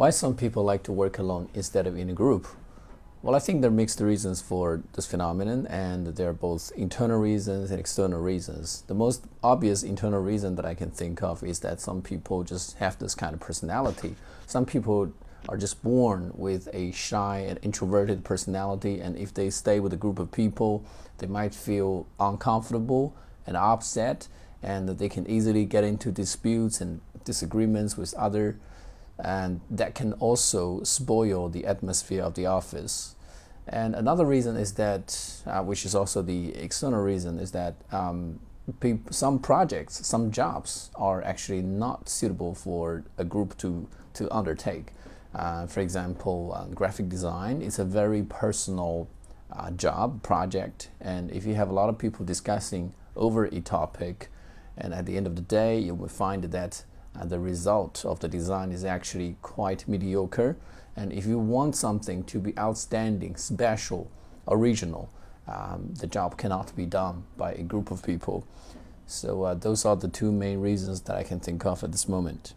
Why some people like to work alone instead of in a group? Well, I think there are mixed reasons for this phenomenon, and there are both internal reasons and external reasons. The most obvious internal reason that I can think of is that some people just have this kind of personality. Some people are just born with a shy and introverted personality, and if they stay with a group of people, they might feel uncomfortable and upset, and they can easily get into disputes and disagreements with other and that can also spoil the atmosphere of the office. And another reason is that, uh, which is also the external reason, is that um, some projects, some jobs are actually not suitable for a group to, to undertake. Uh, for example, uh, graphic design is a very personal uh, job, project, and if you have a lot of people discussing over a topic, and at the end of the day, you will find that uh, the result of the design is actually quite mediocre. And if you want something to be outstanding, special, original, um, the job cannot be done by a group of people. So, uh, those are the two main reasons that I can think of at this moment.